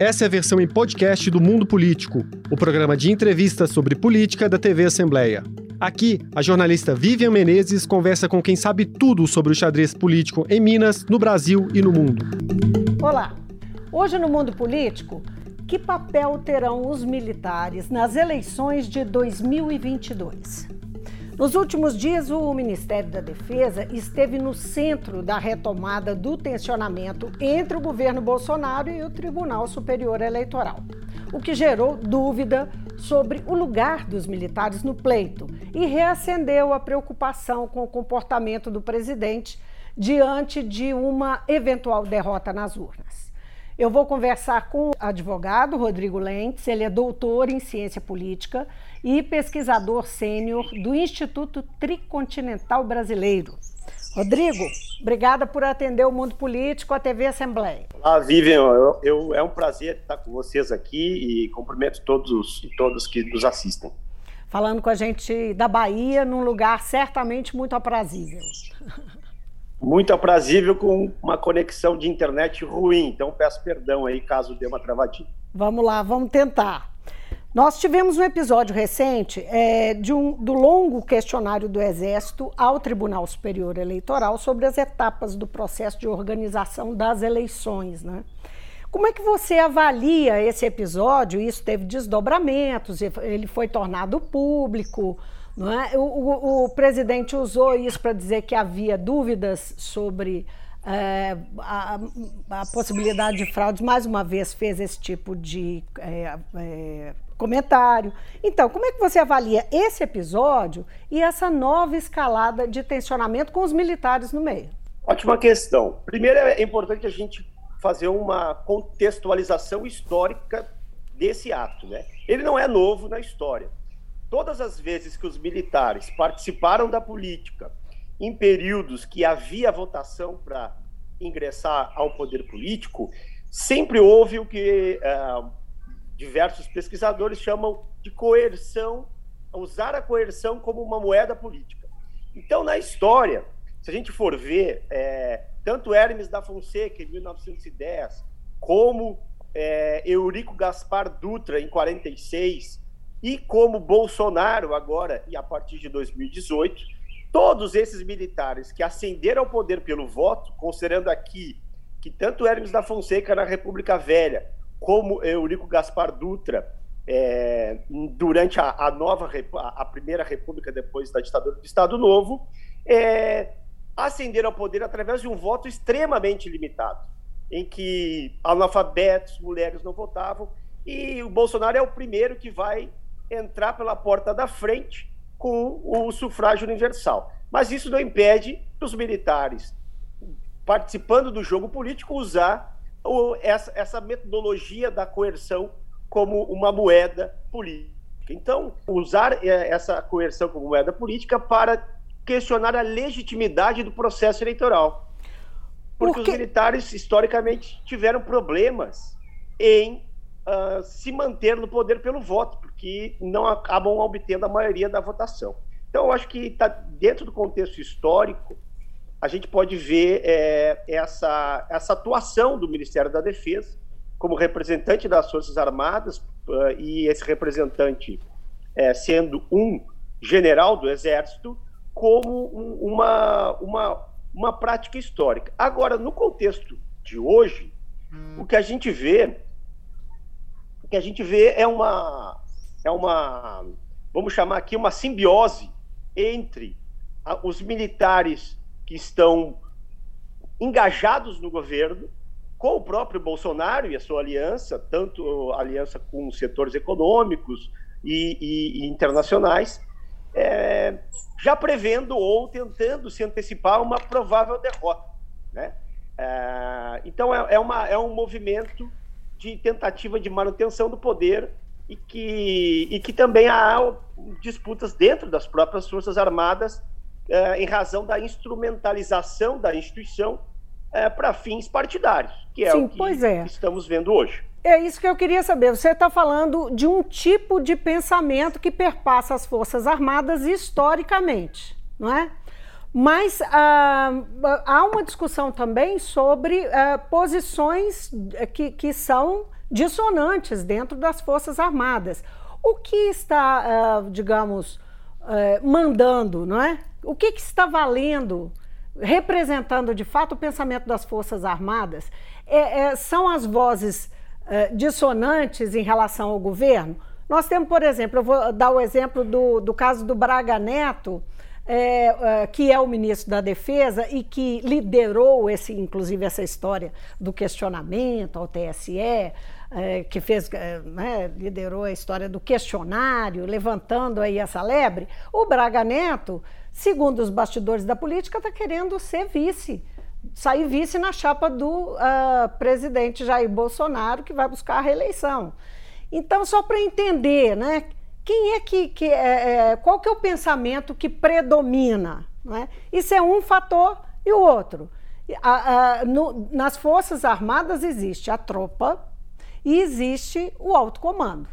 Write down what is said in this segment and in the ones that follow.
Essa é a versão em podcast do Mundo Político, o programa de entrevistas sobre política da TV Assembleia. Aqui, a jornalista Vivian Menezes conversa com quem sabe tudo sobre o xadrez político em Minas, no Brasil e no mundo. Olá! Hoje no Mundo Político, que papel terão os militares nas eleições de 2022? Nos últimos dias, o Ministério da Defesa esteve no centro da retomada do tensionamento entre o governo Bolsonaro e o Tribunal Superior Eleitoral, o que gerou dúvida sobre o lugar dos militares no pleito e reacendeu a preocupação com o comportamento do presidente diante de uma eventual derrota nas urnas. Eu vou conversar com o advogado Rodrigo Lentes, ele é doutor em ciência política e pesquisador sênior do Instituto Tricontinental Brasileiro. Rodrigo, obrigada por atender o Mundo Político, a TV Assembleia. Olá, Vivian, eu, eu, é um prazer estar com vocês aqui e cumprimento todos e todas que nos assistem. Falando com a gente da Bahia, num lugar certamente muito aprazível. muito aprazível com uma conexão de internet ruim. Então peço perdão aí caso dê uma travadinha. Vamos lá, vamos tentar. Nós tivemos um episódio recente é, de um, do longo questionário do Exército ao Tribunal Superior Eleitoral sobre as etapas do processo de organização das eleições. Né? Como é que você avalia esse episódio? Isso teve desdobramentos, ele foi tornado público. É? o, o, o presidente usou isso para dizer que havia dúvidas sobre é, a, a, possibilidade de fraudes, mais uma vez fez esse tipo de é, é, comentário. Então, como é que você avalia esse episódio e essa nova escalada de tensionamento com os militares no meio? Ótima questão. Primeiro, é importante a gente fazer uma contextualização histórica desse ato. Né? Ele não é novo na história todas as vezes que os militares participaram da política em períodos que havia votação para ingressar ao poder político, sempre houve o que uh, diversos pesquisadores chamam de coerção, usar a coerção como uma moeda política. Então, na história, se a gente for ver, é, tanto Hermes da Fonseca, em 1910, como é, Eurico Gaspar Dutra, em 46, e como Bolsonaro agora e a partir de 2018, todos esses militares que ascenderam ao poder pelo voto, considerando aqui que tanto Hermes da Fonseca na República Velha, como Eurico Gaspar Dutra é, durante a, a nova a, primeira República depois da ditadura do Estado Novo, é, ascenderam ao poder através de um voto extremamente limitado, em que analfabetos, mulheres não votavam, e o Bolsonaro é o primeiro que vai entrar pela porta da frente com o sufrágio universal. Mas isso não impede os militares, participando do jogo político, usar o, essa, essa metodologia da coerção como uma moeda política. Então, usar é, essa coerção como moeda política para questionar a legitimidade do processo eleitoral. Porque Por os militares, historicamente, tiveram problemas em uh, se manter no poder pelo voto, porque não acabam obtendo a maioria da votação. Então, eu acho que está dentro do contexto histórico, a gente pode ver é, essa, essa atuação do Ministério da Defesa como representante das Forças Armadas, uh, e esse representante é, sendo um general do Exército, como um, uma, uma, uma prática histórica. Agora, no contexto de hoje, o que a gente vê que a gente vê é uma, é uma, vamos chamar aqui, uma simbiose entre a, os militares que estão engajados no governo, com o próprio Bolsonaro e a sua aliança, tanto aliança com setores econômicos e, e, e internacionais, é, já prevendo ou tentando se antecipar uma provável derrota. Né? É, então, é, é, uma, é um movimento de tentativa de manutenção do poder e que, e que também há disputas dentro das próprias Forças Armadas em razão da instrumentalização da instituição eh, para fins partidários, que é Sim, o que é. estamos vendo hoje. É isso que eu queria saber. Você está falando de um tipo de pensamento que perpassa as Forças Armadas historicamente, não é? Mas ah, há uma discussão também sobre ah, posições que, que são dissonantes dentro das Forças Armadas. O que está, ah, digamos, eh, mandando, não é? O que, que está valendo, representando de fato o pensamento das Forças Armadas? É, é, são as vozes eh, dissonantes em relação ao governo? Nós temos, por exemplo, eu vou dar o exemplo do, do caso do Braga Neto, é, é, que é o ministro da Defesa e que liderou esse, inclusive essa história do questionamento ao TSE, é, que fez, é, né, liderou a história do questionário, levantando aí essa lebre, o Braga Neto, segundo os bastidores da política, está querendo ser vice, sair vice na chapa do uh, presidente Jair Bolsonaro, que vai buscar a reeleição. Então, só para entender, né? Quem é que, que é, é, qual que é o pensamento que predomina? Não é? Isso é um fator e o outro. A, a, no, nas Forças Armadas existe a tropa e existe o alto comando.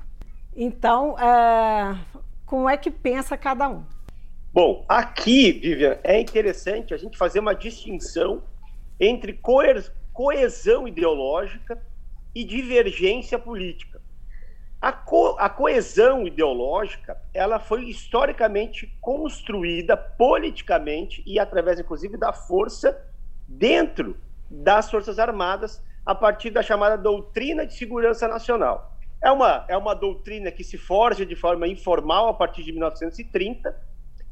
Então, é, como é que pensa cada um? Bom, aqui, Vivian, é interessante a gente fazer uma distinção entre coesão ideológica e divergência política. A, co a coesão ideológica ela foi historicamente construída politicamente e através, inclusive, da força dentro das Forças Armadas a partir da chamada doutrina de segurança nacional. É uma, é uma doutrina que se forja de forma informal a partir de 1930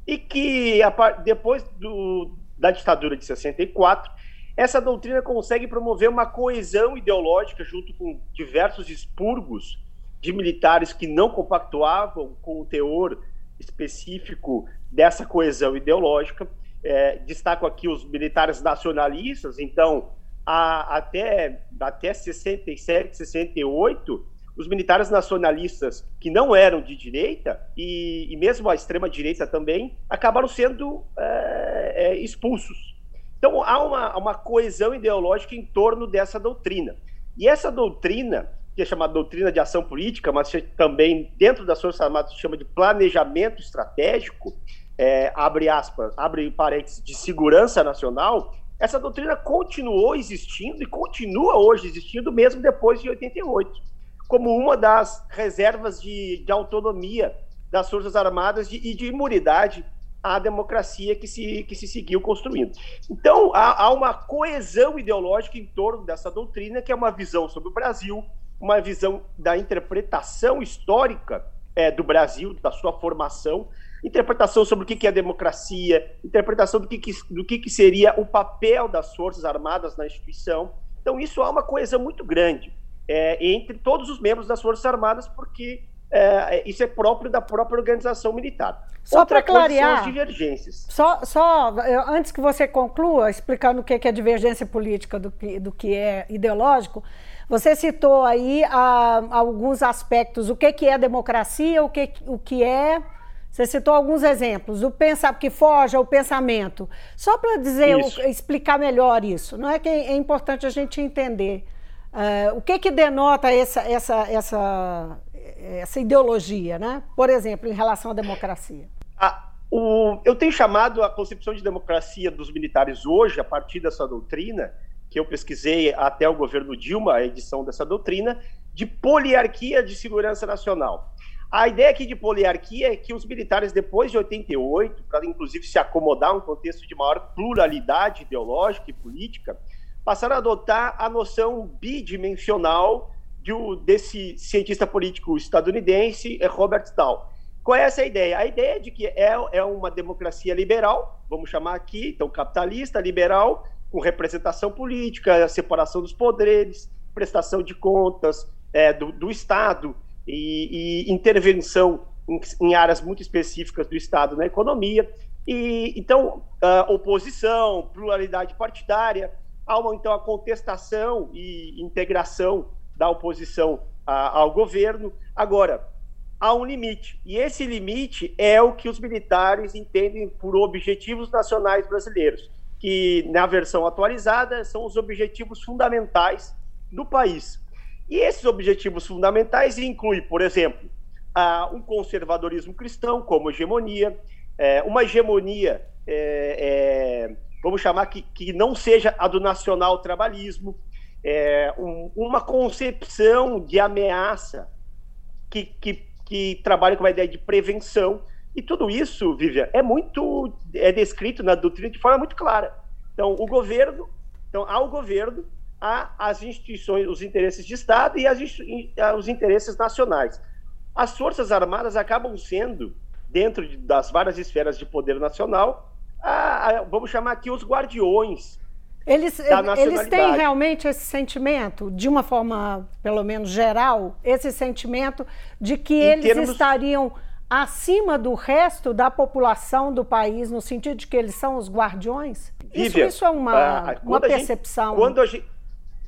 e que, depois do, da ditadura de 64, essa doutrina consegue promover uma coesão ideológica junto com diversos expurgos de militares que não compactuavam com o teor específico dessa coesão ideológica. É, destaco aqui os militares nacionalistas, então, a, até, até 67, 68, os militares nacionalistas que não eram de direita, e, e mesmo a extrema-direita também, acabaram sendo é, é, expulsos. Então, há uma, uma coesão ideológica em torno dessa doutrina. E essa doutrina que é chamada doutrina de ação política, mas também dentro das Forças Armadas se chama de planejamento estratégico, é, abre aspas, abre parênteses, de segurança nacional, essa doutrina continuou existindo e continua hoje existindo, mesmo depois de 88, como uma das reservas de, de autonomia das Forças Armadas de, e de imunidade à democracia que se, que se seguiu construindo. Então, há, há uma coesão ideológica em torno dessa doutrina, que é uma visão sobre o Brasil, uma visão da interpretação histórica é, do Brasil, da sua formação, interpretação sobre o que é democracia, interpretação do que, que do que, que seria o papel das Forças Armadas na instituição. Então, isso há uma coesão muito grande é, entre todos os membros das Forças Armadas, porque é, isso é próprio da própria organização militar. Só para clarear, são as divergências. Só, só antes que você conclua, explicando o que é divergência política do que, do que é ideológico, você citou aí ah, alguns aspectos, o que, que é democracia, o que, o que é. Você citou alguns exemplos, o pensar que foge ao pensamento. Só para dizer, o, explicar melhor isso, não é que é importante a gente entender uh, o que que denota essa, essa, essa, essa ideologia, né? Por exemplo, em relação à democracia. Ah, o, eu tenho chamado a concepção de democracia dos militares hoje, a partir dessa doutrina, que eu pesquisei até o governo Dilma, a edição dessa doutrina, de poliarquia de segurança nacional. A ideia aqui de poliarquia é que os militares, depois de 88, para inclusive se acomodar a um contexto de maior pluralidade ideológica e política, passaram a adotar a noção bidimensional de, desse cientista político estadunidense, Robert Dahl. Qual é essa ideia? A ideia é de que é, é uma democracia liberal, vamos chamar aqui, então capitalista, liberal, com representação política, separação dos poderes, prestação de contas é, do, do, Estado e, e intervenção em, em, áreas muito específicas do Estado na economia. E então, oposição, pluralidade partidária, há uma, então a contestação e integração da oposição a, ao governo. Agora, há um limite, e esse limite é o que os militares entendem por objetivos nacionais brasileiros que na versão atualizada são os objetivos fundamentais do país. E esses objetivos fundamentais incluem, por exemplo, um conservadorismo cristão como hegemonia, é, uma hegemonia é, é, vamos chamar que, que não seja a do nacional trabalhismo, é, um, uma concepção de ameaça que, que, que trabalha com a ideia de prevenção. E tudo isso, Vivian, é muito é descrito na doutrina de forma muito clara. Então, o governo, então há o governo, há as instituições, os interesses de Estado e as, os interesses nacionais. As Forças Armadas acabam sendo, dentro de, das várias esferas de poder nacional, a, a, vamos chamar aqui os guardiões eles, eles têm realmente esse sentimento, de uma forma, pelo menos geral, esse sentimento de que em eles termos... estariam acima do resto da população do país, no sentido de que eles são os guardiões? Isso, isso é uma, uh, uma percepção. Gente, quando a gente,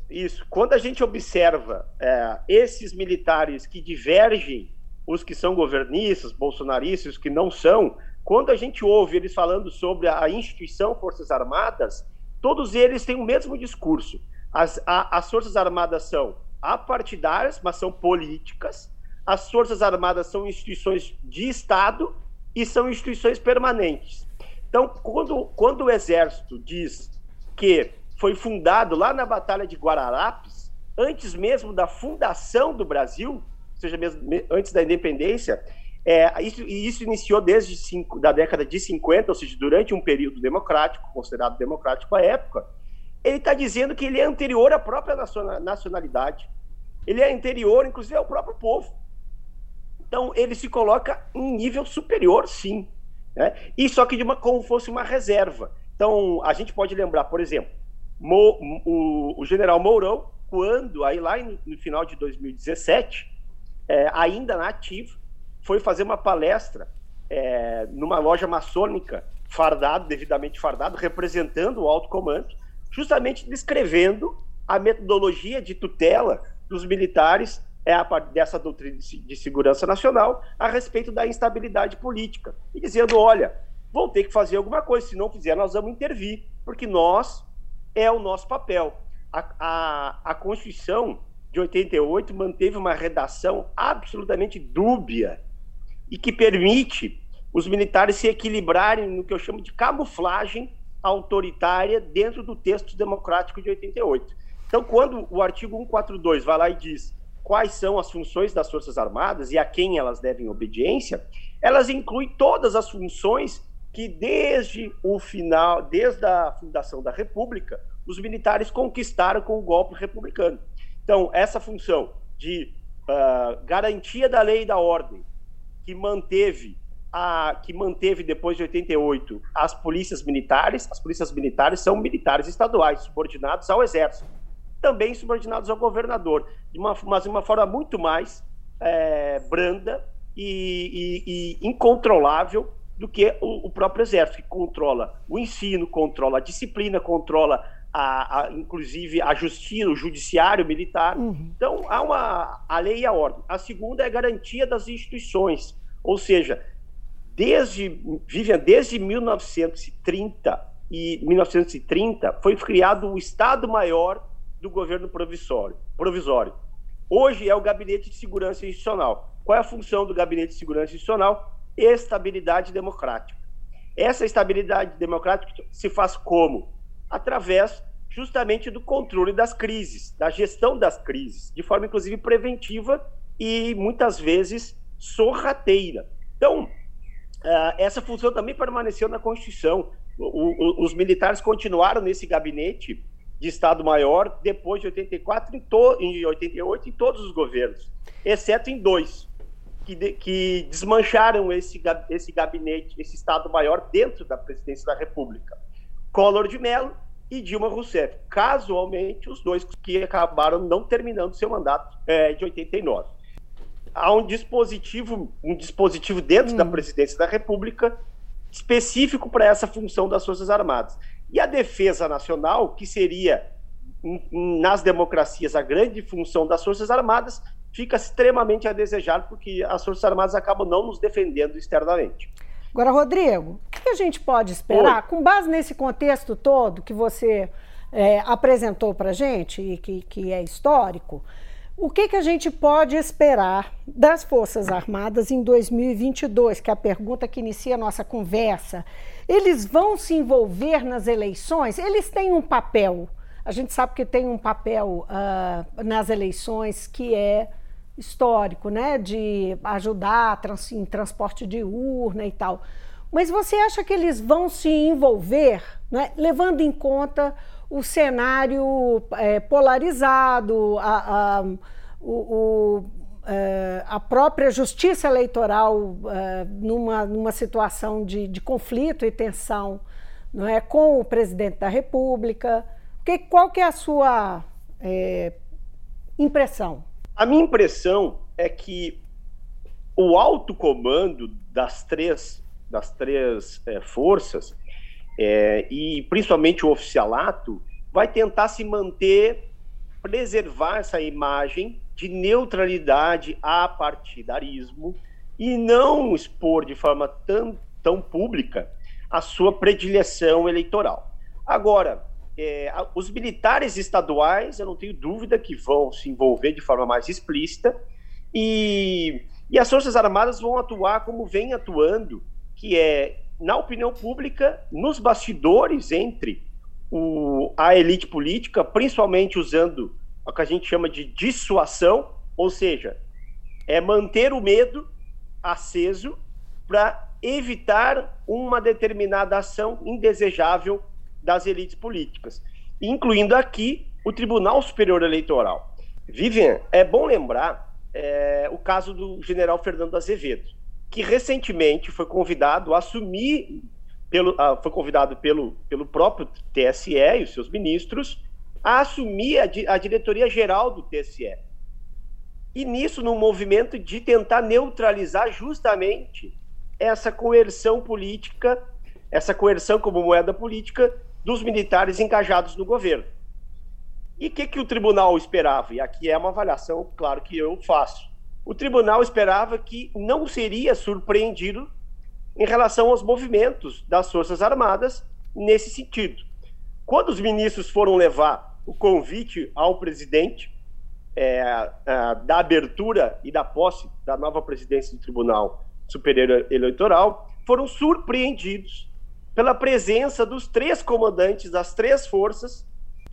isso, quando a gente observa é, esses militares que divergem, os que são governistas, bolsonaristas, os que não são, quando a gente ouve eles falando sobre a instituição Forças Armadas, todos eles têm o mesmo discurso. As, a, as Forças Armadas são apartidárias, mas são políticas. As Forças Armadas são instituições de Estado e são instituições permanentes. Então, quando, quando o Exército diz que foi fundado lá na Batalha de Guararapes, antes mesmo da fundação do Brasil, ou seja, mesmo antes da independência, é, isso, e isso iniciou desde cinco, da década de 50, ou seja, durante um período democrático, considerado democrático à época, ele está dizendo que ele é anterior à própria nacionalidade. Ele é anterior, inclusive, ao próprio povo. Então, ele se coloca em nível superior, sim. Né? E só que de uma, como fosse uma reserva. Então, a gente pode lembrar, por exemplo, Mo, o, o, general Mourão, quando, aí lá no, no final de 2017, é, ainda na ativa, foi fazer uma palestra é, numa loja maçônica, fardado, devidamente fardado, representando o alto comando, justamente descrevendo a metodologia de tutela dos militares é a dessa doutrina de segurança nacional a respeito da instabilidade política e dizendo, olha, vão ter que fazer alguma coisa, se não fizer nós vamos intervir, porque nós é o nosso papel. A, a, a Constituição de 88 manteve uma redação absolutamente dúbia e que permite os militares se equilibrarem no que eu chamo de camuflagem autoritária dentro do texto democrático de 88. Então, quando o artigo 142 vai lá e diz quais são as funções das Forças Armadas e a quem elas devem obediência, elas incluem todas as funções que desde o final, desde a fundação da República, os militares conquistaram com o golpe republicano. Então, essa função de uh, garantia da lei e da ordem, que manteve a, que manteve depois de 88 as polícias militares. As polícias militares são militares estaduais, subordinados ao exército, também subordinados ao governador, de uma, mas de uma forma muito mais é, branda e, e, e, incontrolável do que o, o, próprio exército, que controla o ensino, controla a disciplina, controla a, a, inclusive a justiça, o judiciário militar. Uhum. Então, há uma a lei e a ordem. A segunda é a garantia das instituições, ou seja, desde Vivian, desde 1930 e 1930 foi criado o Estado Maior do governo provisório. provisório. Hoje é o Gabinete de Segurança Institucional. Qual é a função do Gabinete de Segurança Institucional? Estabilidade democrática. Essa estabilidade democrática se faz como? Através justamente do controle das crises, da gestão das crises, de forma inclusive preventiva e muitas vezes sorrateira. Então, essa função também permaneceu na Constituição. os militares continuaram nesse gabinete de Estado-Maior depois de 84 em, to, em 88 em todos os governos, exceto em dois que, de, que desmancharam esse gabinete, esse Estado-Maior dentro da presidência da República. Collor de Mello e Dilma Rousseff. Casualmente, os dois que acabaram não terminando seu mandato é, de 89. Há um dispositivo, um dispositivo dentro hum. da presidência da República específico para essa função das Forças Armadas. E a defesa nacional, que seria nas democracias a grande função das Forças Armadas, fica extremamente a desejar, porque as Forças Armadas acabam não nos defendendo externamente. Agora, Rodrigo, o que a gente pode esperar, Oi. com base nesse contexto todo que você é, apresentou para a gente e que, que é histórico, O que, que a gente pode esperar das Forças Armadas em 2022? Que é a pergunta que inicia a nossa conversa. Eles vão se envolver nas eleições? Eles têm um papel. A gente sabe que tem um papel uh, nas eleições que é histórico, né? De ajudar trans, em transporte de urna e tal. Mas você acha que eles vão se envolver, né? levando em conta o cenário é, polarizado, a, a, o, o, é, a própria justiça eleitoral é, numa, numa situação de, de conflito e tensão não é, com o presidente da República. Que, qual que é a sua é, impressão? A minha impressão é que o alto comando das três, das três é, forças é, e principalmente o oficialato, vai tentar se manter, preservar essa imagem de neutralidade a partidarismo e não expor de forma tão, tão pública a sua predileção eleitoral. Agora, é, os militares estaduais, eu não tenho dúvida que vão se envolver de forma mais explícita e, e as Forças Armadas vão atuar como vem atuando, que é na opinião pública, nos bastidores entre o, a elite política, principalmente usando o que a gente chama de dissuasão, ou seja, é manter o medo aceso para evitar uma determinada ação indesejável das elites políticas, incluindo aqui o Tribunal Superior Eleitoral. Vivian, é bom lembrar é, o caso do general Fernando Azevedo que recentemente foi convidado a assumir, pelo, uh, foi convidado pelo, pelo próprio TSE e os seus ministros a assumir a, a diretoria geral do TSE. E nisso, num movimento de tentar neutralizar justamente essa coerção política, essa coerção como moeda política dos militares engajados no governo. E o que, que o tribunal esperava? E aqui é uma avaliação, claro, que eu faço o tribunal esperava que não seria surpreendido em relação aos movimentos das Forças Armadas nesse sentido. Quando os ministros foram levar o convite ao presidente é, a, da abertura e da posse da nova presidência do Tribunal Superior Eleitoral, foram surpreendidos pela presença dos três comandantes das três forças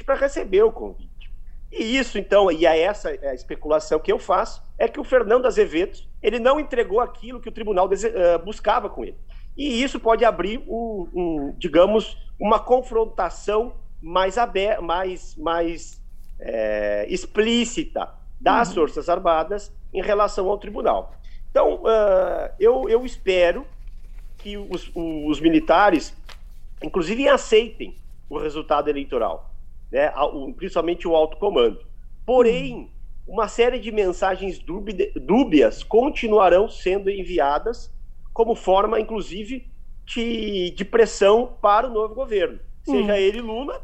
para receber o convite. E isso, então, e é essa a especulação que eu faço, é que o Fernando Azevedo ele não entregou aquilo que o tribunal uh, buscava com ele. E isso pode abrir, um, um digamos, uma confrontação mais aberta, mais, mais é, explícita das uhum. Forças Armadas em relação ao tribunal. Então, uh, eu, eu espero que os, os militares, inclusive, aceitem o resultado eleitoral né, principalmente o alto comando. Porém, uma série de mensagens dúbias continuarão sendo enviadas como forma, inclusive, de, de pressão para o novo governo, seja hum. ele Lula,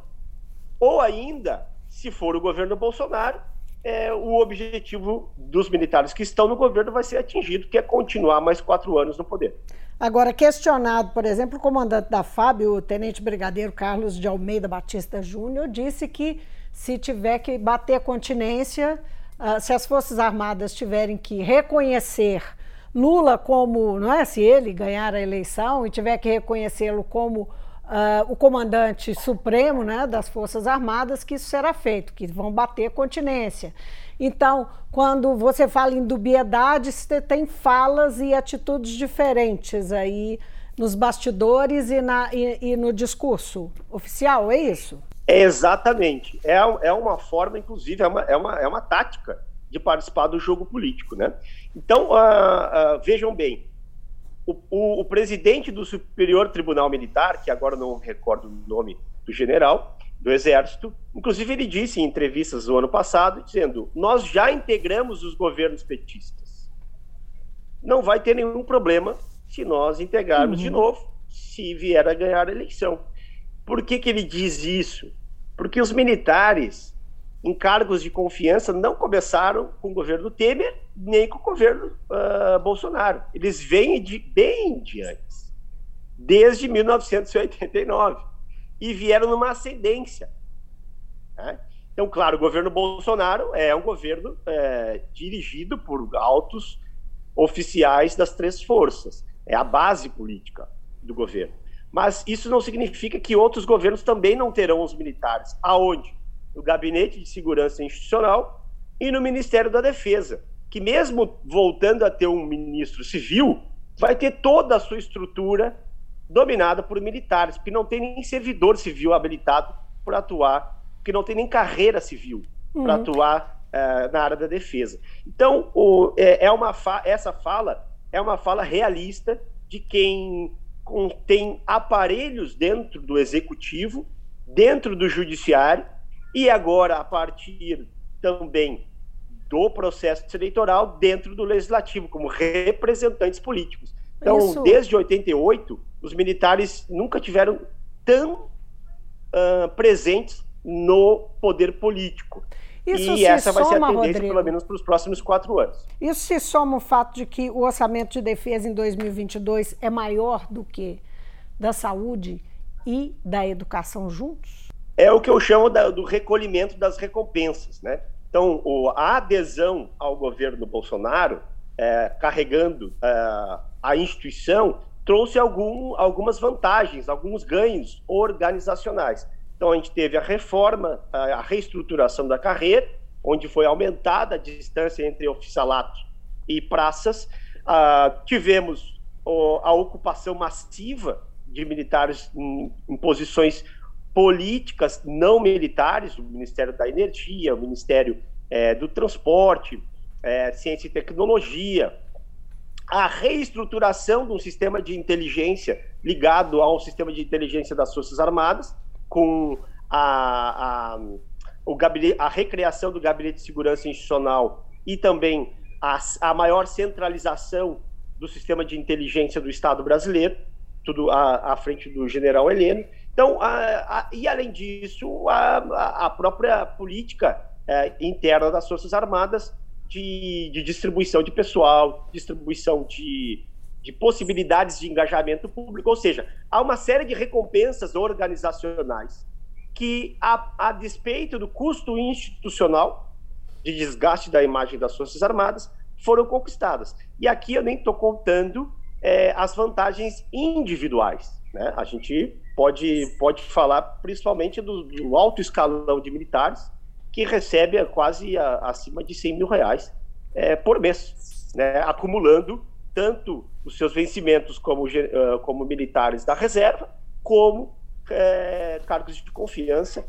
ou ainda, se for o governo Bolsonaro, é, o objetivo dos militares que estão no governo vai ser atingido, que é continuar mais quatro anos no poder. Agora, questionado, por exemplo, o comandante da FAB, o tenente brigadeiro Carlos de Almeida Batista Júnior, disse que se tiver que bater a continência, uh, se as Forças Armadas tiverem que reconhecer Lula como, não é, se ele ganhar a eleição e tiver que reconhecê-lo como uh, o comandante supremo né, das Forças Armadas, que isso será feito, que vão bater continência. Então, quando você fala em dubiedade, você tem falas e atitudes diferentes aí nos bastidores e, na, e, e no discurso oficial, é isso? É exatamente. É, é uma forma, inclusive, é uma, é, uma, é uma tática de participar do jogo político, né? Então, uh, uh, vejam bem, o, o, o, presidente do Superior Tribunal Militar, que agora não recordo o nome do general, do Exército. Inclusive, ele disse em entrevistas do ano passado, dizendo: Nós já integramos os governos petistas. Não vai ter nenhum problema se nós integrarmos uhum. de novo, se vier a ganhar a eleição. Por que, que ele diz isso? Porque os militares, em cargos de confiança, não começaram com o governo Temer, nem com o governo uh, Bolsonaro. Eles vêm de bem de antes, desde 1989 e vieram numa ascendência. Né? Então, claro, o governo Bolsonaro é um governo é, dirigido por altos oficiais das três forças. É a base política do governo. Mas isso não significa que outros governos também não terão os militares. Aonde? No Gabinete de Segurança Institucional e no Ministério da Defesa, que mesmo voltando a ter um ministro civil, vai ter toda a sua estrutura dominada por militares, porque não tem nem servidor civil habilitado para atuar, porque não tem nem carreira civil uhum. para atuar uh, na área da defesa. Então, o, é, é uma fa essa fala é uma fala realista de quem tem aparelhos dentro do executivo, dentro do judiciário e agora a partir também do processo eleitoral dentro do legislativo como representantes políticos. Então, Isso. desde 88, os militares nunca tiveram tão uh, presentes no poder político. Isso e essa vai ser a tendência, Rodrigo. pelo menos, para os próximos quatro anos. Isso se soma o fato de que o orçamento de defesa em 2022 é maior do que da saúde e da educação juntos? É o que eu chamo da, do recolhimento das recompensas. Né? Então, o, a adesão ao governo Bolsonaro, é, carregando é, a instituição, trouxe algum, algumas vantagens, alguns ganhos organizacionais. Então, a gente teve a reforma, a reestruturação da carreira, onde foi aumentada a distância entre oficialato e praças. Uh, tivemos a ocupação massiva de militares em, em, posições políticas não militares, o Ministério da Energia, o Ministério é, do Transporte, é, Ciência e Tecnologia, a reestruturação de um sistema de inteligência ligado ao sistema de inteligência das Forças Armadas, com a, a, o gabinete, a recriação do Gabinete de Segurança Institucional e também a, a maior centralização do sistema de inteligência do Estado brasileiro, tudo à, à frente do general Heleno. Então, a, e além disso, a, própria política é, interna das Forças Armadas de, de, distribuição de pessoal, distribuição de, de possibilidades de engajamento público, ou seja, há uma série de recompensas organizacionais que, a, a despeito do custo institucional de desgaste da imagem das Forças Armadas, foram conquistadas. E aqui eu nem estou contando é, as vantagens individuais. Né? A gente pode, pode falar principalmente do, do alto escalão de militares, que recebe quase a, acima de 100 mil reais é, por mês, né? acumulando tanto os seus vencimentos como, como militares da reserva, como é, cargos de confiança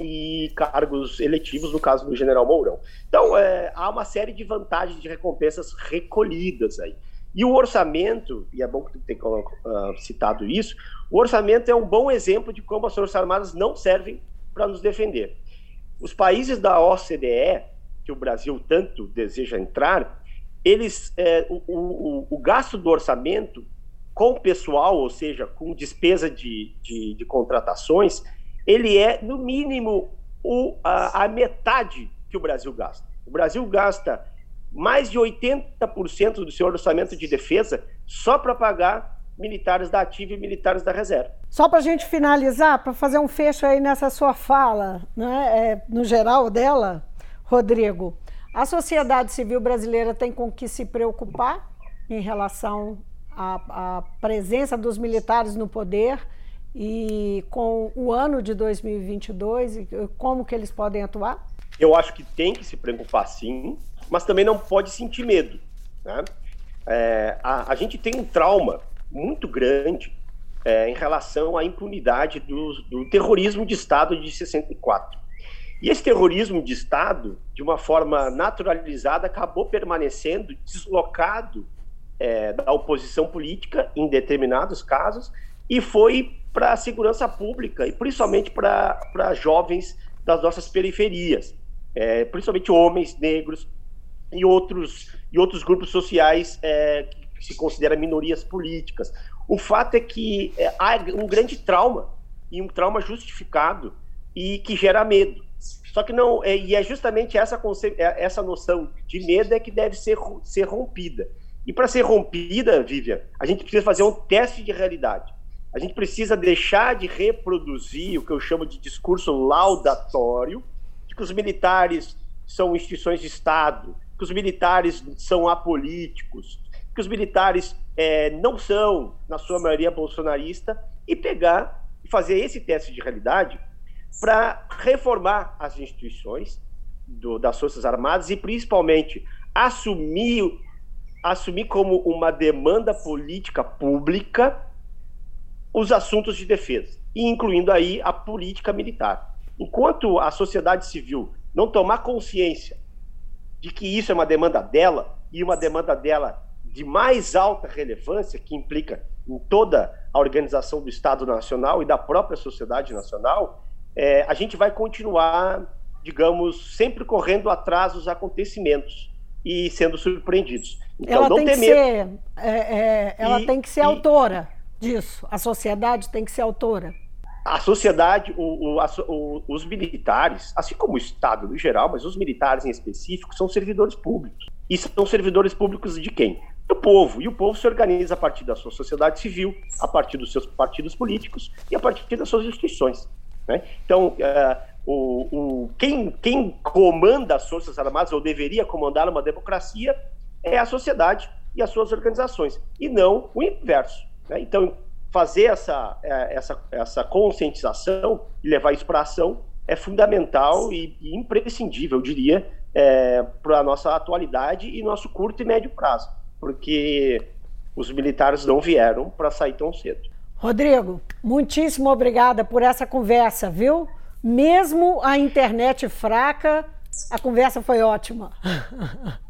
e cargos eletivos, no caso do general Mourão. Então, é, há uma série de vantagens de recompensas recolhidas aí. E o orçamento, e é bom que tu tenha uh, citado isso, o orçamento é um bom exemplo de como as Forças Armadas não servem para nos defender. Os países da OCDE, que o Brasil tanto deseja entrar, eles é, o, o, o, gasto do orçamento com pessoal, ou seja, com despesa de, de, de contratações, ele é, no mínimo, o, a, a, metade que o Brasil gasta. O Brasil gasta mais de 80% do seu orçamento de defesa só para pagar militares da ativa e militares da reserva. Só para a gente finalizar, para fazer um fecho aí nessa sua fala, né, é, no geral dela, Rodrigo, a sociedade civil brasileira tem com que se preocupar em relação à, à presença dos militares no poder e com o ano de 2022 e como que eles podem atuar? Eu acho que tem que se preocupar sim, mas também não pode sentir medo. Né? É, a, a, gente tem um trauma muito grande é, em relação à impunidade do, do terrorismo de Estado de 64. E esse terrorismo de Estado, de uma forma naturalizada, acabou permanecendo deslocado é, da oposição política em determinados casos e foi para a segurança pública e principalmente para jovens das nossas periferias, é, principalmente homens negros e outros, e outros grupos sociais é, se consideram minorias políticas. O fato é que é, há um grande trauma, e um trauma justificado, e que gera medo. Só que não, é, e é justamente essa, é, essa noção de medo é que deve ser, ser rompida. E para ser rompida, Vivian, a gente precisa fazer um teste de realidade. A gente precisa deixar de reproduzir o que eu chamo de discurso laudatório, de que os militares são instituições de Estado, que os militares são apolíticos, que os militares é, não são, na sua maioria, bolsonarista, e pegar e fazer esse teste de realidade para reformar as instituições do, das Forças Armadas e, principalmente, assumir, assumir como uma demanda política pública os assuntos de defesa, incluindo aí a política militar. Enquanto a sociedade civil não tomar consciência de que isso é uma demanda dela e uma demanda dela de mais alta relevância, que implica em toda a organização do Estado Nacional e da própria sociedade nacional, é, a gente vai continuar, digamos, sempre correndo atrás dos acontecimentos e sendo surpreendidos. Então, ela tem que ser, é, é, ela e, tem que ser e, autora disso. A sociedade tem que ser autora. A sociedade, o, o, a, o, os militares, assim como o Estado no geral, mas os militares em específico, são servidores públicos. E são servidores públicos de quem? Do povo. E o povo se organiza a partir da sua sociedade civil, a partir dos seus partidos políticos e a partir das suas instituições. Né? Então, uh, o, o, quem, quem comanda as Forças Armadas, ou deveria comandar uma democracia, é a sociedade e as suas organizações, e não o inverso. Né? Então, fazer essa, é, essa, essa conscientização e levar isso para ação é fundamental e, e imprescindível, eu diria, é, para a nossa atualidade e nosso curto e médio prazo, porque os militares não vieram para sair tão cedo. Rodrigo, muitíssimo obrigada por essa conversa, viu? Mesmo a internet fraca, a conversa foi ótima.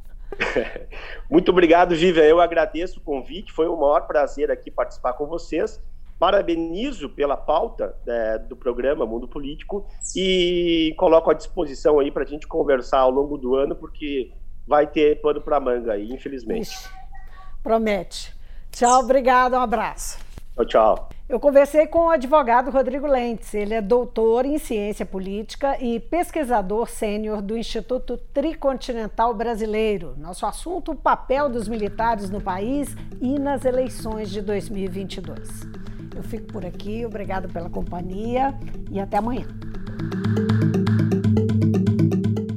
Muito obrigado, Vivian. Eu agradeço o convite. Foi um maior prazer aqui participar com vocês. Parabenizo pela pauta né, do programa Mundo Político e coloco à disposição aí para a gente conversar ao longo do ano, porque vai ter pano para manga aí, infelizmente. Ixi, promete. Tchau, obrigado, um abraço. Tchau, tchau. Eu conversei com o advogado Rodrigo Lentes. Ele é doutor em ciência política e pesquisador sênior do Instituto Tricontinental Brasileiro. Nosso assunto: o papel dos militares no país e nas eleições de 2022. Eu fico por aqui, obrigado pela companhia e até amanhã.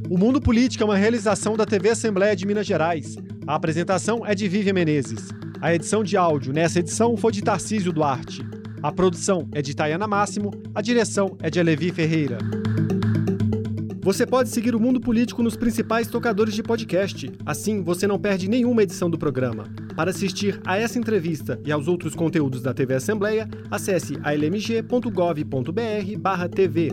O Mundo Político é uma realização da TV Assembleia de Minas Gerais. A apresentação é de Vivian Menezes. A edição de áudio nessa edição foi de Tarcísio Duarte. A produção é de Tayana Máximo, a direção é de Alevi Ferreira. Você pode seguir o Mundo Político nos principais tocadores de podcast. Assim, você não perde nenhuma edição do programa. Para assistir a essa entrevista e aos outros conteúdos da TV Assembleia, acesse almg.gov.br/tv.